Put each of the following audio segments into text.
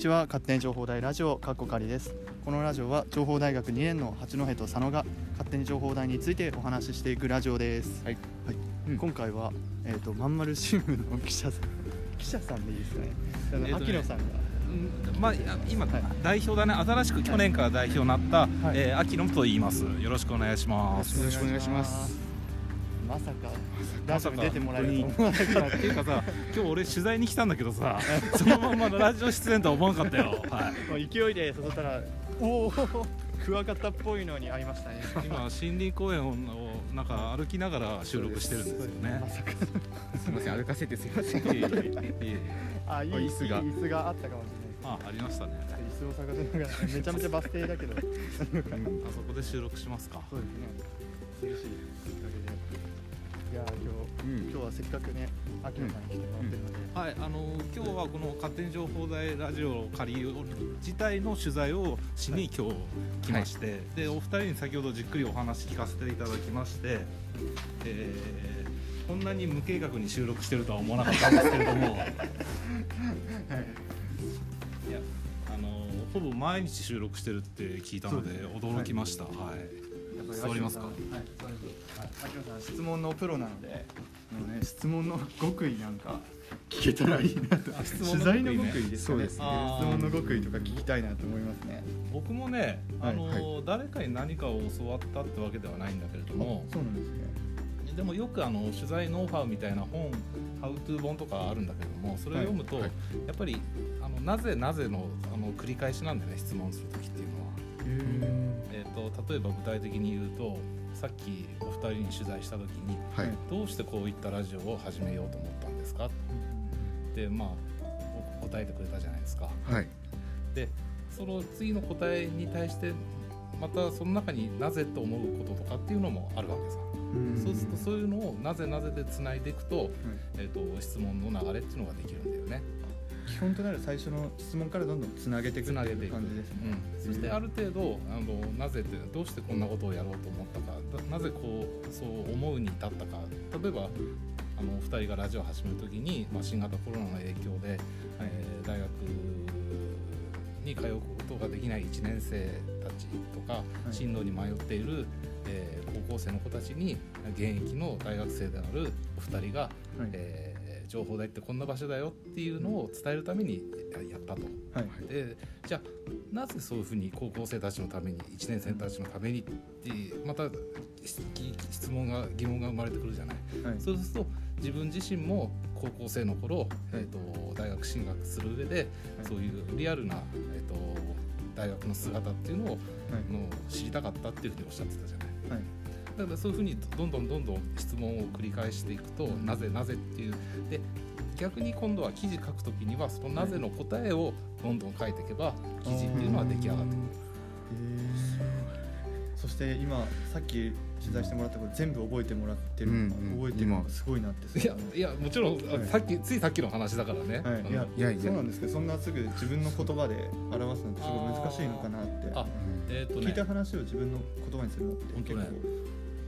ちは。勝手に情報大ラジオかっこかりです。このラジオは情報大学2年の八戸と佐野が勝手に情報大についてお話ししていくラジオです。はい、はい。うん。今回はえっ、とまんまる新聞の記者さん 記者さんでいいですかね。あのえーとね秋野さんが。うんまあ、今、はい。代表だね、新しく去年から代表になった、はい。えー秋野と言います。よろしくお願いします。よろしくお願いしますまさかラジオに出てもらえると思わなかっていうか。さ、今日俺取材に来たんだけどさ、そのままのラジオ出演とは思わなかったよ。はい。もう勢いで誘ったらおお クワガタっぽいのに会いましたね。今森林公園をなんか歩きながら収録してるんですよね。ま。さかすみません歩かせてすみません。あいいあ椅子が。いい椅子があったかもしあ、ありましたね。れない椅子を探しながらめちゃめちゃバス停だけど。そ うですねあそこで収録しますか。嬉しい。きっかけで。いやー今日、うん。今日はせっかくね秋野さんに来てもらってるので、はい、あの今日はこの勝手に情報大ラジオ仮自体の取材をしに今日来まして、でお二人に先ほどじっくりお話聞かせていただきまして、えーこんなに無計画に収録してるとは思わなかったんですけれども、いやあのほぼ毎日収録してるって聞いたので驚きました。はい。やっぱり座りますか？はい座ります。はい質問のプロなのでもうね質問の極意なんか。聞けたらいいなと。あ質問取の極意ね材の極意ですかね。そうですね。あー。質問の極意とか聞きたいなと思いますね。僕もね、あの、はい誰かに何かを教わったってわけではないんだけれども。そうなんですね。でもよくあの取材ノウハウみたいな本ハウトゥー本とかあるんだけどもそれを読むと、やっぱりあのなぜなぜのあの繰り返しなんでね質問する時っていうえー、と例えば具体的に言うとさっきお二人に取材した時にはい。どうしてこういったラジオを始めようと思ったんですか？ってまあお答えてくれたじゃないですか。はい。でその次の答えに対してまたその中になぜと思うこととかっていうのもあるわけさ。そうするとそういうのをなぜなぜでつないでいくと,、えー、と質問の流れっていうのができるんだよね。基本となる最初の質問からどんどんつなげていくつなげていく感じですね、うん、そしてある程度あのなぜってどうしてこんなことをやろうと思ったかななぜこうそう思うに至ったか。例えばあの2人がラジオを始める時に、まあ、新型コロナの影響で、えー大学に通うことができない1年生たちとか、い。進路に迷っている、えー高校生の子たちに現役の大学生であるお二人が、はい。えー情報大ってこんな場所だよっていうのを伝えるためにややったと。はいでじゃあなぜそういうふうに高校生たちのために1年生たちのためにってまた質質問が疑問が生まれてくるじゃない。はいそうすると自分自身も高校生の頃、えー、と大学進学する上で、そういうリアルな、えー、と大学の姿っていうのを、はいの知りたかったっていうふうにおっしゃってたじゃない。はいだからそういうふうにどんどんどんどん質問を繰り返していくとなぜなぜっていう。で逆に今度は記事書くときにはそのなぜの答えをどんどん書いていけば記事っていうのは出来上がってくる。そして今さっき取材してもらったこと全部覚えてもらってる。うんうん。覚えてるのがすごいなって。いやいやもちろん、はい。さっきついさっきの話だからね。はい、いやいやいやそうなんですけどそんなすぐ自分の言葉で表すのってすごい難しいのかなって。あえっ、とね。聞いた話を自分の言葉にするのって本当ね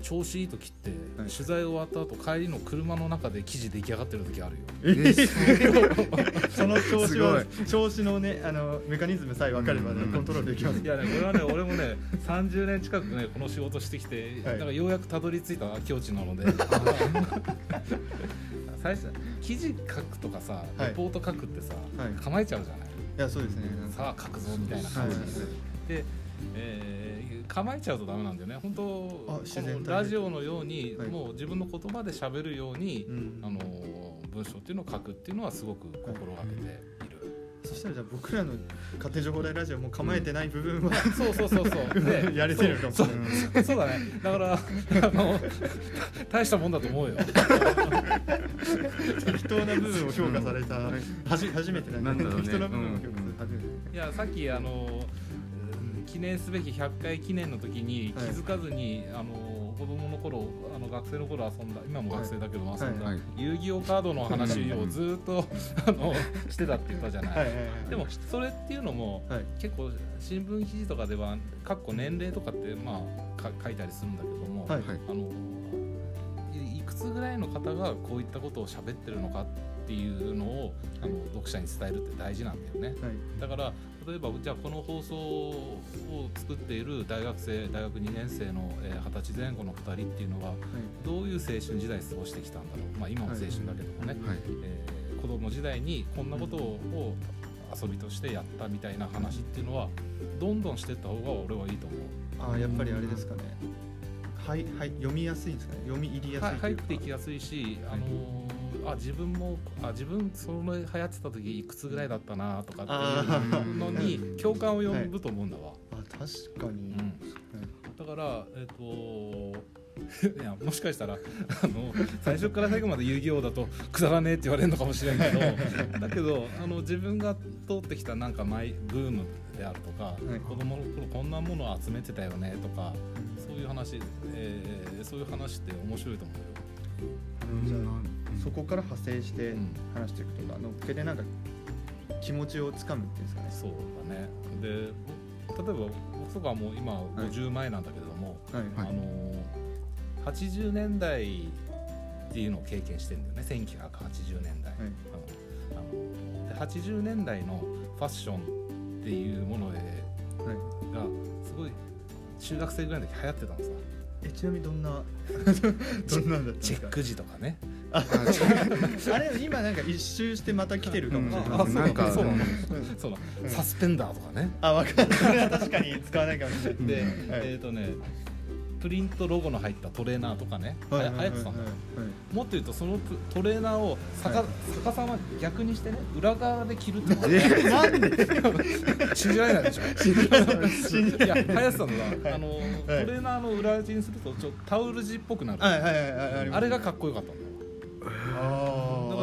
調子いい時って、はい。取材終わった後帰りの車の中で記事出来上がってる時あるよ。えー その調子はい。調子のねあのメカニズムさえ分かればねうん。コントロールできます。いやねこれはね俺もね30年近くねこの仕事してきて、はい。だからようやくたどり着いた境地なので。最初記事書くとかさはい。レポート書くってさ、はい。構えちゃうじゃない、いやそうですね。さあ書くぞみたいな感じで、で、えー構えちゃうとダメなんだよね。本当あ自然体このラジオのように、はい。もう自分の言葉で喋るように、うん。あの文章っていうのを書くっていうのはすごく心がけている。そしたらじゃあ僕らの家庭情報大ラジオも構えてない部分は、そうそうそうそう。でやれてるかもしそうれない。そうそうだね。だからあの大したもんだと思うよ。適当な部分を評価された、はじ初めてなんだろうね。適当な部分を評価された初めて、いやさっきあの記念すべき100回記念の時に気はい。づかずに、あの子供の頃あの学生の頃遊んだ今も学生だけど遊んだ、はい。遊戯王カードの話をずっとあのしてたって言ったじゃない。はいはいはいでもそれっていうのもはい。結構新聞記事とかではかっこ年齢とかってまあか書いたりするんだけども、はい。はい。あのいいくつつぐらいの方がこういったことを喋ってるのかっていうのを読者に伝えるって大事なんだよね。はい。だから例えばじゃあこの放送を作っている大学生大学2年生のえー二十歳前後の2人っていうのはどういう青春時代過ごしてきたんだろう。まあ今も青春だけどもね、はい。えー子供時代にこんなことを遊びとしてやったみたいな話っていうのはどんどんしていった方が俺はいいと思う。ああやっぱりあれですかね。はいはい読みやすいんですかね。読み入りやすいは入っていきやすいし、あのーあ自分もあ自分その流行ってた時いくつぐらいだったなとかっていうのに 共感を呼ぶと思うんだわ。あ確かに、うん。だから、えっと いやもしかしたらあの最初から最後まで遊戯王だとくだらねえって言われるのかもしれんけど だけどあの自分が通ってきたなんかマイブームであるとか、い。子供の頃こんなものを集めてたよねとかそういう話、えーそういう話って面白いと思うよ。じゃあそこから派生してうん話していくとか、のっけでなんか気持ちをつかむっていうんですかね。そうだね。で例えば僕とかはもう今はい。50前なんだけれども、はい、あの80年代っていうのを経験してるんだよね。1980年代、はい。うんあので80年代のファッションっていうものではい。がすごい中学生ぐらいの時流行ってたのさえちなみにどんな どんなんだったんですか？チェック時とかね。あれ今なんか一周してまた来てるかもしれない、うんあなんかそう。そうなのうん。サスペンダーとかね。あ分かる。それは確かに使わないかもしれない。で、はい。えっ、とねプリントロゴの入ったトレーナーとかね、はや流行ってたのよ。もっと言うとそのプトレーナーを逆,、はい。逆さま逆にしてね裏側で着るってのがえなんで？信じられないでしょ。信じられない。いや流行ってたのが、あのはい。トレーナーの裏地にするとちょっとタオル地っぽくなる、はいはいはいはい。あれがかっこよかったんだよあだから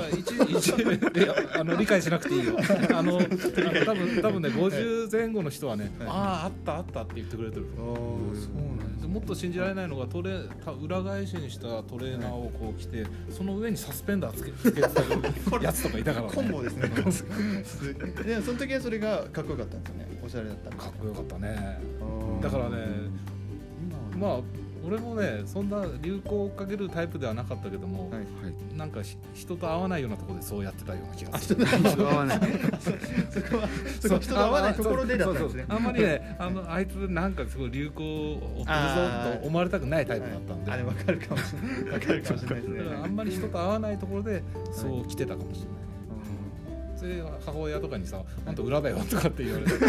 一一いやあの理解しなくていいよ。あのあの多分多分ね50前後の人はね、はいあああったあったって言ってくれてるあーそうなんですでもっと信じられないのがトレた裏返しにしたトレーナーをこう着てその上にサスペンダーつけ つけてたやつとかいたからね。コンボですね。でもその時はそれがかっこよかったんですよね。おしゃれだったかっこよかったね。だからねまあ俺もねそんな流行を追っかけるタイプではなかったけども、はい。なんかひ人と会わないようなところでそうやってたような気がする。合わない。そこはそこは人と合わないところでだったんですね。あんまりねあのあいつなんかすごい流行をと思われたくないタイプだったんで、あれ分かるかもしれない。分かるかもしれないですね。あんまり人と会わないところでそう来てたかもしれない。それで母親とかにさ「あんた裏だよ」とかって言われて「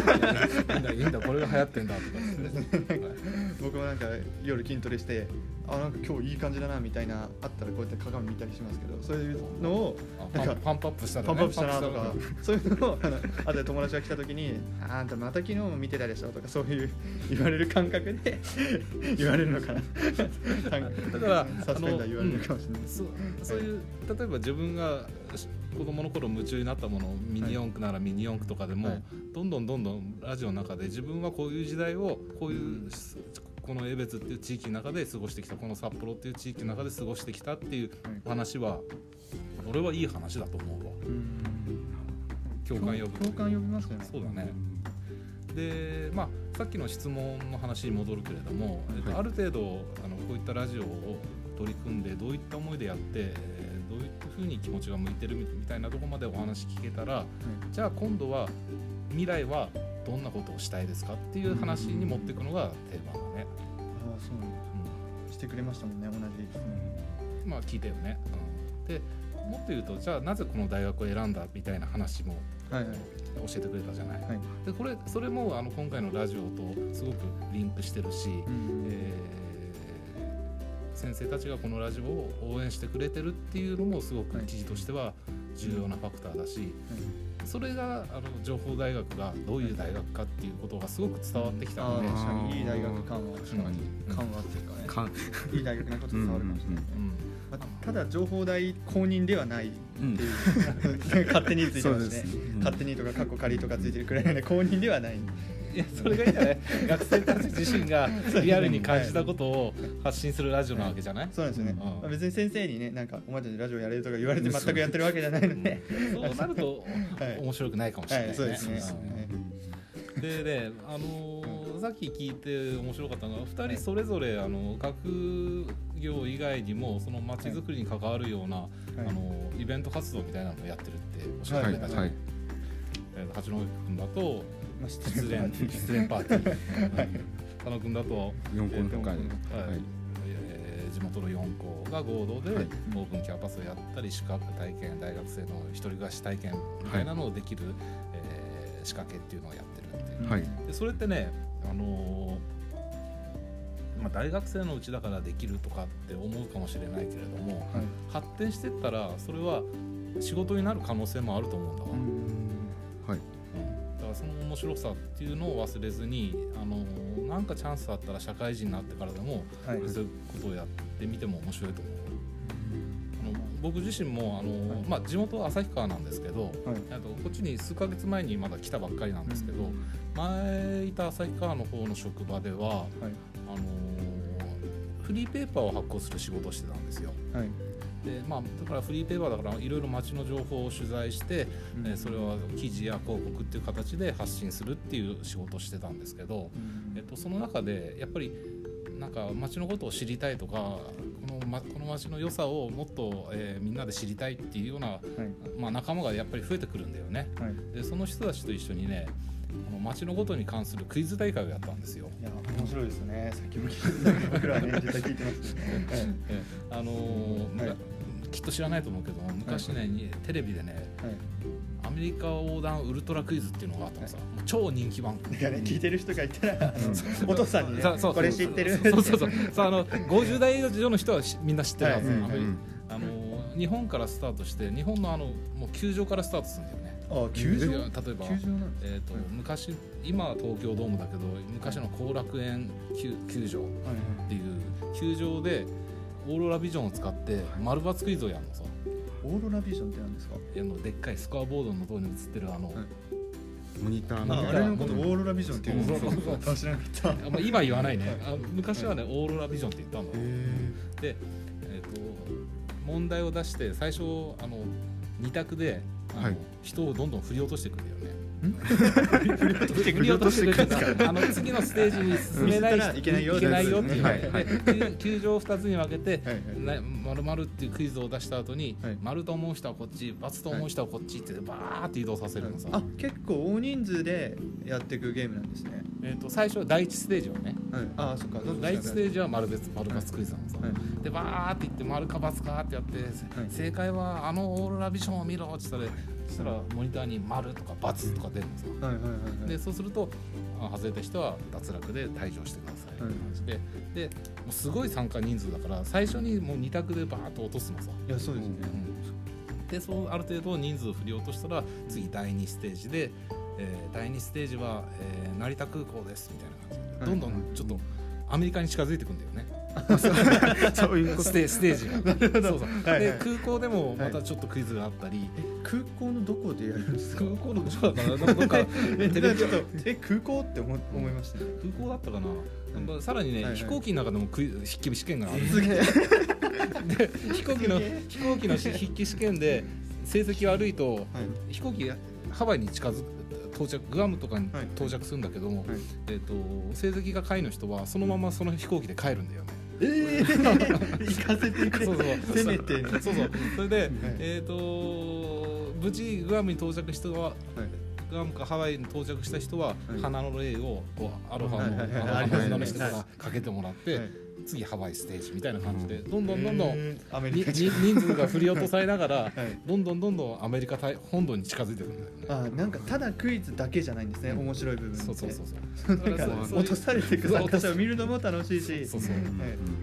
いいんだいいんだこれが流行ってんだ」とかって、はい。僕もなんか夜筋トレしてあなんか今日いい感じだなみたいなあったらこうやって鏡見たりしますけどそういうのをあなんかパンプアップしたらパンプアップしたなとか そういうのをあの後で友達が来た時に「ああんたまた昨日も見てたでしょ」とかそういう言われる感覚で 言われるのかな。だからサスペンダー言われるかもしれない。そうそういう例えば自分がし子供の頃夢中になったものミニ四駆ならミニ四駆とかでも、はい。どんどんどんどんラジオの中で自分はこういう時代をこういう、この江別っていう地域の中で過ごしてきたこの札幌っていう地域の中で過ごしてきたっていう話は俺はいい話だと思うわ。共感呼ぶ。共感呼びますよね。そうだね。でまあさっきの質問の話に戻るけれども、えっとはい。ある程度あのこういったラジオを取り組んでどういった思いでやって、えーどういったふうに気持ちが向いてるみたいなところまでお話聞けたら、じゃあ今度は未来はどんなことをしたいですかっていう話に持っていくのが定番だね。ああそうなん。だしてくれましたもんね同じ。うん。まあ聞いたよね。うん。でもっと言うとじゃあなぜこの大学を選んだみたいな話もはいはい。教えてくれたじゃない。はい。でこれそれもあの今回のラジオとすごくリンクしてるし、えー先生たちがこのラジオを応援してくれてるっていうのもすごくはい記事としては重要なファクターだし、それがあの情報大学がどういう大学かっていうことがすごく伝わってきたので、いい大学感は確かに。うん。感。はっていうかねいい大学なこと伝わるかもしれない。ですねうん。まあただ情報大公認ではないっていう、勝手についてますねですね。勝手にとか過去仮とかついてるくらいなんで公認ではないいやそれがいいんじゃない？学生たち自身がリアルに感じたことを発信するラジオなわけじゃない、そうなんですよね、うん。まあ別に先生にねなんかお前たちラジオやれるとか言われて全くやってるわけじゃないので、そうなるとはい。面白くないかもしれないね。はいそうですね。うん。でね、あのーさっき聞いて面白かったのが2人それぞれあの学業以外にもその街づくりに関わるような、はい。あのイベント活動みたいなのをやってるっておっしゃってたじゃん、はいえー八戸君だとまあ失失恋失恋パーティー、うん佐野君だと、四校の会はいはい。えー地元の4校が合同ではい。オープンキャンパスをやったり資格体験大学生の一人暮らし体験みたいなのをできる、えー仕掛けっていうのをやってるっていう。はい。でそれってね、あのーまあ、大学生のうちだからできるとかって思うかもしれないけれどもはい。発展してったらそれは仕事になる可能性もあると思うんだわ、面白さっていうのを忘れずに、あのーなんかチャンスあったら社会人になってからでもはい。そういうことをやってみても面白いと思う。あの僕自身もあの、はい。まあ、地元は旭川なんですけど、はい。あとこっちに数ヶ月前にまだ来たばっかりなんですけど、前いた旭川の方の職場でははい。あのーフリーペーパーを発行する仕事をしてたんですよ。はいでまあ、だからフリーペーパーだからいろいろ街の情報を取材して、えーそれは記事や広告っていう形で発信するっていう仕事をしてたんですけど、えっと、その中でやっぱりなんか街のことを知りたいとかこの,、ま、この街の良さをもっと、えーみんなで知りたいっていうような、はい。まあ、仲間がやっぱり増えてくるんだよね。はい。でその人たちと一緒にねこの街のことに関するクイズ大会をやったんですよ。いや面白いですね。さっきも聞いてた僕らはね 実際聞いてますけどね。えーあのーはいきっと知らないと思うけど昔ね、にテレビでねはい。アメリカ横断ウルトラクイズっていうのがあったのさ、もう超人気番組。ね聞いてる人がいたらあの お父さんにねこれ知ってるそうそうそう。そうあの50代以上の人はしみんな知ってるはず、はいアメリうんあの日本からスタートして日本のあのもう球場からスタートするんだよね。あ球場？例えば、球場なんですえーとはい。昔今は東京ドームだけど昔の後楽園球球場っはいてい。う球場でオーロラビジョンを使って丸抜クイズをやるのさ。オーロラビジョンって何ですか？あのでっかいスコアボードのところに映ってるあの、はい。モニターみたいなああれのことオーロラビジョンって言うんですそうそうそう。かあ知らなかった。あまあ、今言わないね。あ昔はねオーロラビジョンって言ったんだへで、えー、と問題を出して最初あの2択であの、はい。人をどんどん振り落としていくんだよね。振振り落としていくんですかあの次のステージに進めないいけないよっていう、はいはい。で球場を2つに分けてはいはいな丸々っていうクイズを出した後に、はい丸と思う人はこっち×と思う人はこっちってバーって移動させるのさ、あ結構大人数でやっていくゲームなんですね。えー、と最初第1ステージはね。はい。あそっか。第1ステージは丸別丸×クイズなのさ、はい。でバーって言って丸か×かってやって、正解はあのオーロラビジョンを見ろって言ったらそしたらモニターに丸とか×とか出るんですよ。はいはいはいはい。でそうするとあ外れた人は脱落で退場してください。って感じで、でもうすごい参加人数だから最初にもう2択でバーッと落とすのさ、いやそうですね。でそうある程度人数を振り落としたら次第2ステージで、えー第2ステージは、えー成田空港ですみたいな感じで。どんどんちょっとアメリカに近づいていくんだよね、そういうこと。ステステージが。そうそう。はいはい。で空港でもまたちょっとクイズがあったり、え空港のどこでやるんですか？空港のそうだからなんか。えテレビちょっとえ空港って思思いました？ね空港だったかな、うん。さらにね、はいはい。飛行機の中でもクイズ筆記試験がある。すげえ。で飛行機の飛行機の筆記試験で成績悪いとはい。飛行機がハワイに近づく到着グアムとかにはい。到着するんだけども、はい。えー、と成績が下位の人はそのままその飛行機で帰るんだよね。ええ行かせてくれそうそう。せめてそうそう。それで、えー、と無事グアムに到着した人ははい。グアムかハワイに到着した人は、はい。花の礼をこうアロハのはいはいはいアロハの人からかけてもらって、はい次ハワイステージみたいな感じでどんどんどんどんえー。アメにリカに人数が振り落とされながら、はい。どんどんどんどんアメリカ大本土に近づいてくるんだよね。あなんかただクイズだけじゃないんですね面白い部分そうそうそうそう。なんかそう落とされていく参加者を見るのも楽しいし。そうそう。は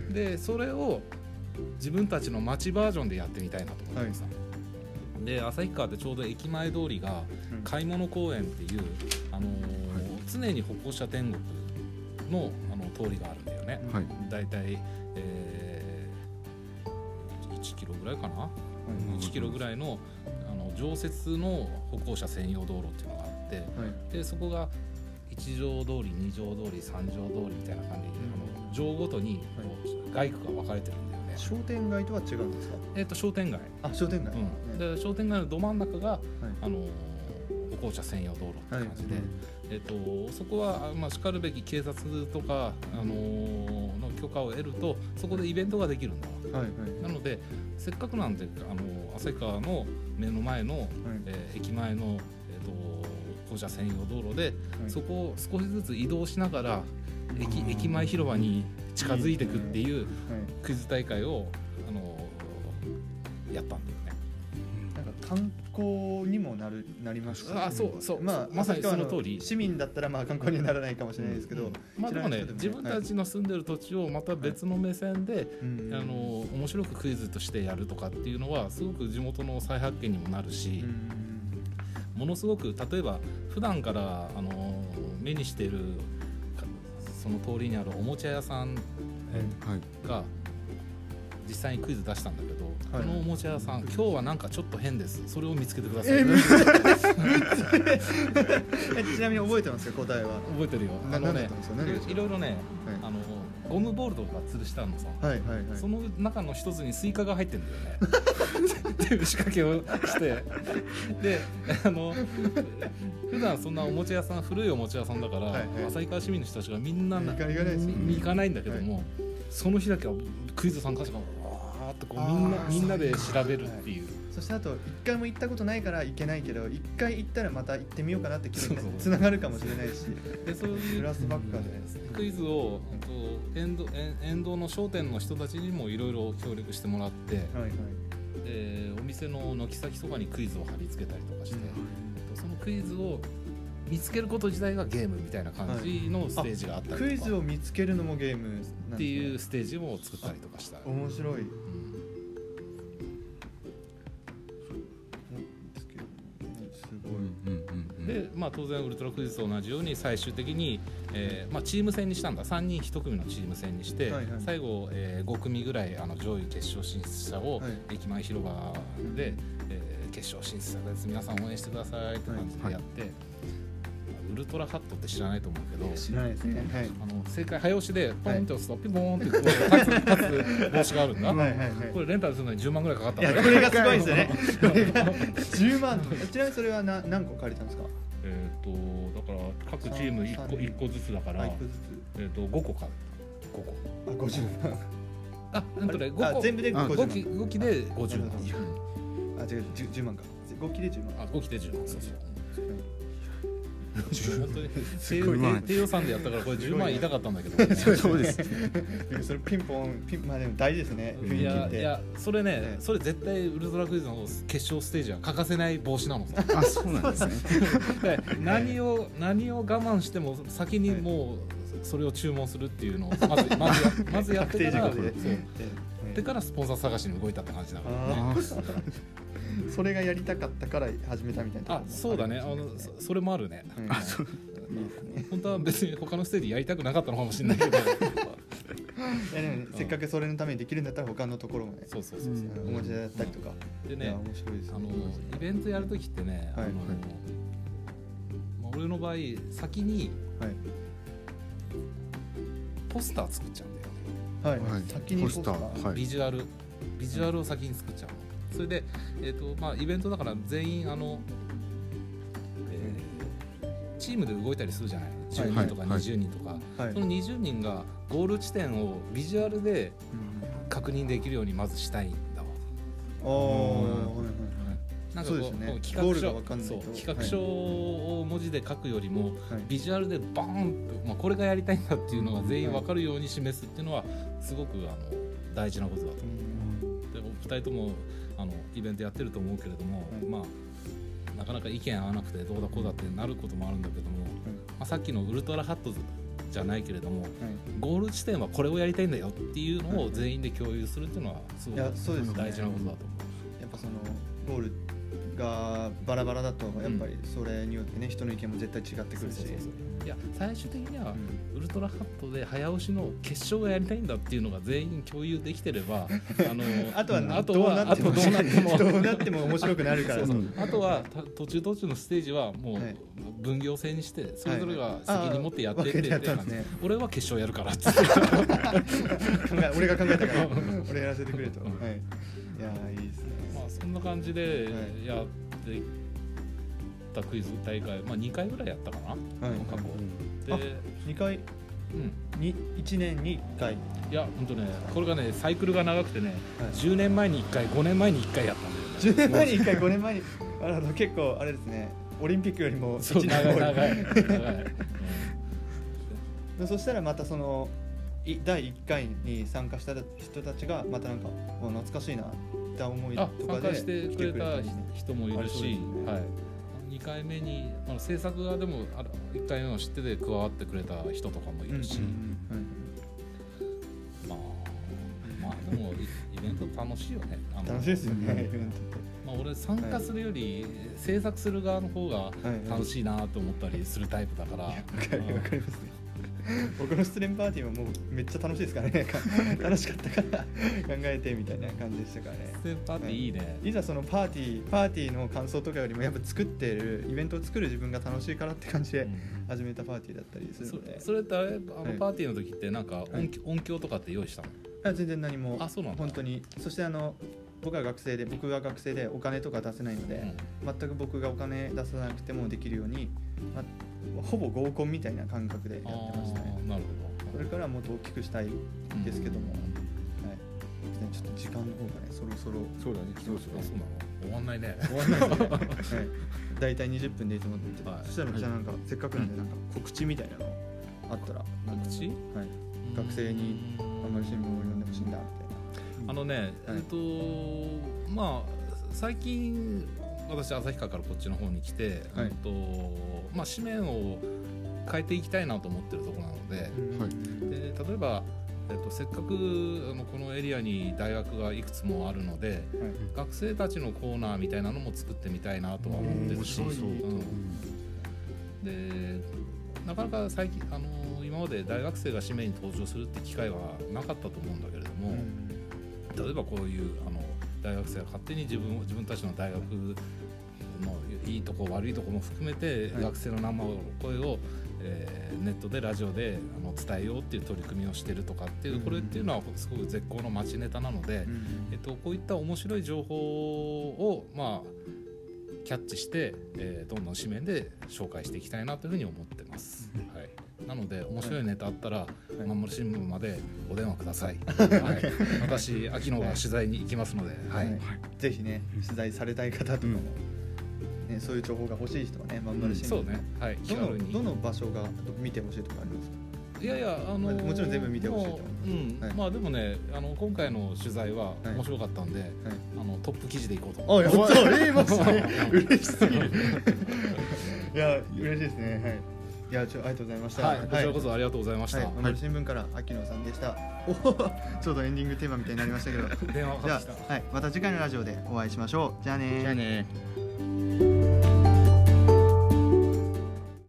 い。でそれを自分たちの街バージョンでやってみたいなと思ってさ、で旭川ってちょうど駅前通りがうん。買い物公園っていう、あのー常に歩行者天国の通りがあるんだよね。はい。だいたい、えー1キロぐらいかな、1キロぐらいのあの常設の歩行者専用道路っていうのがあってはい。でそこが1条通り2条通り3条通りみたいな感じで、あの条ごとに街区が分かれてるんだよね。商店街とは違うんですか？えっ、と商店街、あ商店街。うん、ねで商店街のど真ん中が、はい。あの歩行者専用道路って感じで、えっとそこはまあしかるべき警察とかあのーの許可を得るとそこでイベントができるんだ。わはいはい。なのでせっかくなんであの旭川の目の前の、えー駅前の、えー、と歩者専用道路で、はい。そこを少しずつ移動しながら駅駅前広場に近づいていくっていうはい。クイズ大会をあのやったんだ観光にもなるなりますしあそうそうまあまさにその通り。市民だったらまあ観光にはならないかもしれないですけど、まあ、でもね自分たちの住んでる土地をまた別の目線で、うん。あの面白くクイズとしてやるとかっていうのはすごく地元の再発見にもなるし、うん。ものすごく例えば普段からあの目にしているかその通りにあるおもちゃ屋さんはい。が実際にクイズ出したんだけど、はいこのおもちゃ屋さん今日はなんかちょっと変です。それを見つけてください、え えちなみに覚えてますか答えは？覚えてるよ。なあのねいろいろね、はい。あのゴムボールとか吊るしてあるのさ、はいはいはい。その中の一つにスイカが入ってんだよね。っていう仕掛けをして。であの普段そんなおもちゃ屋さん古いおもちゃ屋さんだから、旭川市民の人たちがみんな行かないんだけども、その日だけはクイズ参加者がとこうみんなみんなで調べるっていう。そしてあと一回も行ったことないから行けないけど一回行ったらまた行ってみようかなって気分にそうそうつながるかもしれないし。でそういうプラスで。クイズを沿道沿沿道の商店の人たちにもいろいろ協力してもらって、はいはい。でお店の軒先とかにクイズを貼り付けたりとかして、そのクイズを見つけること自体がゲームみたいな感じのステージがあったりとか、クイズを見つけるのもゲームっていうステージも作ったりとかした、面白い。うんで、まあ、当然ウルトラクイズと同じように最終的に、えーまあ、チーム戦にしたんだ。3人1組のチーム戦にして、はいはい。最後、え5組ぐらいあの上位決勝進出者をはい。駅前広場で、えー決勝進出者です。皆さん応援してくださいって感じでやって、ウルトラハットって知らないと思うけど。知らないですねはいあの正解早押しでポンって押すとピンポーンって立つ帽子があるんだ、はいはいはいこれレンタルするのに10万ぐらいかかったいやんだこれがすごいですよねこれが10万ちなみにそれはな何個借りたんですかえっ、とだから各チーム1個三一個ずつだから、えっ、と5個か5個あ50万あうんとね5個あ全部であ50 5万機5機で50万なるほどあ違う 10, 10万か5期で10万あ5機で10万そうそうはい本当に低ごい低低予算でやったからこれ10万言いたかったんだけど、そうですそれピンポンピンまあでも大事ですね。雰囲い気って。やいやそれね、ええ。それ絶対ウルトラクイズの決勝ステージは欠かせない帽子なのさ。あそうなんですね。で何を何を我慢しても先にもうそれを注文するっていうのをまずまずやまずやってからそう。えでからスポンサー探しに動いたって感じだからね それがやりたかったから始めたみたいなあそうだね。あのそそれもあるね。うん。本当は別に他のステージやりたくなかったのかもしれないけど。いやでもねせっかくそれのためにできるんだったら他のところもね。そうそうそうそう。うん。おもちゃだったりとか。でね面白いですあのねイベントやるときってね、はい。あのまあ、俺の場合先にはい。ポスター作っちゃうんだよね。はい。はい。先にポスター。はい。ビジュアル。ビジュアルを先に作っちゃうのそれで、えーとまあ、イベントだから全員あの、えーチームで動いたりするじゃない？10人とかはい20人とか、はい。その20人がゴール地点をビジュアルでうん。確認できるようにまずしたいんだわ。あー。はいはいなんかこうそうですね。こう企画書企画書を文字で書くよりも、はいビジュアルでバーンと、まあ、これがやりたいんだっていうのが全員分かるように示すっていうのはすごくあの大事なことだと思う。でお二人ともあのイベントやってると思うけれども、はい。まあなかなか意見合わなくてどうだこうだってなることもあるんだけども、まあ、さっきのウルトラハットじゃないけれどもはい。ゴール地点はこれをやりたいんだよっていうのを全員で共有するっていうのはすごく大事なことだと思やっぱそのゴールがバラバラだとやっぱりそれによってね人の意見も絶対違ってう。くるし。そうそうそういや最終的にはうん。ウルトラハットで早押しの決勝がやりたいんだっていうのが全員共有できてれば あのあとはあとはあとどうなっても。どうなっても面白くなるから。そうそう。うん。あとはた途中途中のステージはもうはい。分業制にしてそれぞれが責任持ってやってってはいはいあーって分けてやったんですね俺は決勝やるからっつって。俺が考えたから。俺やらせてくれと、うん。はい、いやーいいですね。まあそんな感じでやってったクイズ大会、まあ、2回ぐらいやったかな、はい過去あで、2回？うん、に1年に1回。いや本当ねこれがねサイクルが長くてね、はい10年前に1回5年前に1回やったんだよね。10年前に1回5年前に。あの結構あれですねオリンピックよりもそう1年後長い長い長い、そしたらまたそのい第1回に参加した人たちがまたなんかもう懐かしいなって思いあとかで参加してくれた人もいるしす、ね。はい、2回目にあの制作側でもあ1回目の知ってて加わってくれた人とかもいるし、まあまあでもイイベント楽しいよねあの。楽しいですよね、うんイベントまあ、俺参加するより制作する側の方がはい楽しいなと思ったりするタイプだから、わかるわかりますね僕の失恋パーティーはもうめっちゃ楽しいですからね。楽しかったから考えてみたいな感じでしたからね。ステパーティーいいね、いざそのパーティーパーティーの感想とかよりもやっぱ作ってるイベントを作る自分が楽しいからって感じでうん。始めたパーティーだったりするそので、それってあれあのはいパーティーの時ってなんか音,、はい。音響とかって用意したの？あ全然何も。あそうなんだ。本当に。そしてあの僕は学生で僕が学生でお金とか出せないので、全く僕がお金出さなくてもできるように、まほぼ合コンみたいな感覚でやあってましたね。ーなるこれからはもっと大きくしたいほどですけども。うん。はい。ちょっと時間の方がねそろそろそうだね。そうそうそうなの終わんないね。終わんないですね、はい、大体20分でいいと思って。て、はい。そしたらじゃあなんかせっかくなんでなんか告知みたいなのあったら告知？はい、学生にあんまり新聞を読んでほしいんだみあのね、はい。えっとまあ最近私旭川からこっちの方に来て、はい。えっとまあ紙面を変えていきたいなと思ってるところなのではい。で例えば、えっと、せっかくあのこのエリアに大学がいくつもあるので学生たちのコーナーみたいなのも作ってみたいなとは思ってるし、うん。でなかなか最近あの今まで大学生が紙面に登場するって機会はなかったと思うんだけれども、例えばこういうあの大学生が勝手に自分を自分たちの大学のいいとこ悪いとこも含めて、はい。学生の生の声を、えーネットでラジオであの伝えようっていう取り組みをしてるとかっていう、うん。これっていうのはすごく絶好の街ネタなので、えっと、こういった面白い情報を、まあ、キャッチして、えーどんどん紙面で紹介していきたいなというふうに思ってます。はいなので面白いネタあったら、まんまる新聞までお電話ください。はい、私秋野が取材に行きますので、ははい。い、ぜひね取材されたい方とかも、ね、そういう情報が欲しい人はねまんまる新聞、そうね、はい、気ど。のどの場所が見てほしいとかありますか？いやいやあのーもちろん全部見てほしいと。思い。まあでもねあの今回の取材ははい。面白かったんで、はい。あのトップ記事でいこうと思あ、い。やます。った、嬉しすぎる。いや、嬉しいですね。はい。いや、ちょ、ありがとうございました。はい、こちらこそありがとうございました。はい、はい、新聞から秋野さんでした。ちょうどエンディングテーマみたいになりましたけど。電話かかっはい、また次回のラジオでお会いしましょう。じゃあねじゃあね